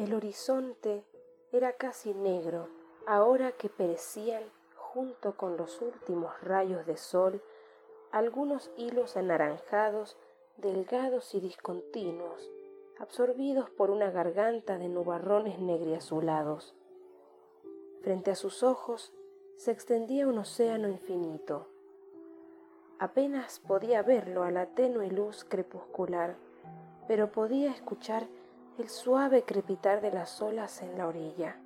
El horizonte era casi negro, ahora que perecían, junto con los últimos rayos de sol, algunos hilos anaranjados, delgados y discontinuos, absorbidos por una garganta de nubarrones negriazulados. Frente a sus ojos se extendía un océano infinito. Apenas podía verlo a la tenue luz crepuscular, pero podía escuchar el suave crepitar de las olas en la orilla.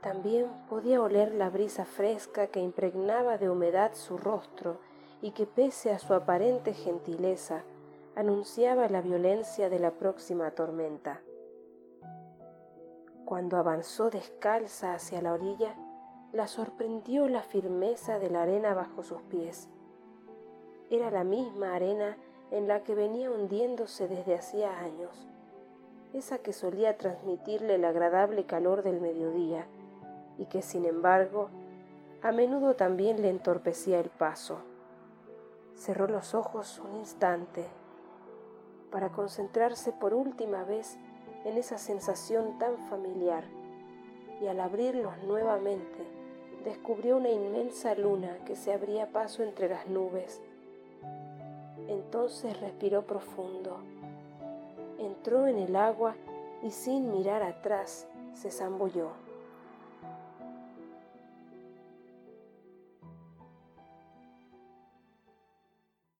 También podía oler la brisa fresca que impregnaba de humedad su rostro y que pese a su aparente gentileza anunciaba la violencia de la próxima tormenta. Cuando avanzó descalza hacia la orilla, la sorprendió la firmeza de la arena bajo sus pies. Era la misma arena en la que venía hundiéndose desde hacía años, esa que solía transmitirle el agradable calor del mediodía y que sin embargo a menudo también le entorpecía el paso. Cerró los ojos un instante para concentrarse por última vez en esa sensación tan familiar y al abrirlos nuevamente descubrió una inmensa luna que se abría paso entre las nubes. Entonces respiró profundo, entró en el agua y sin mirar atrás se zambulló.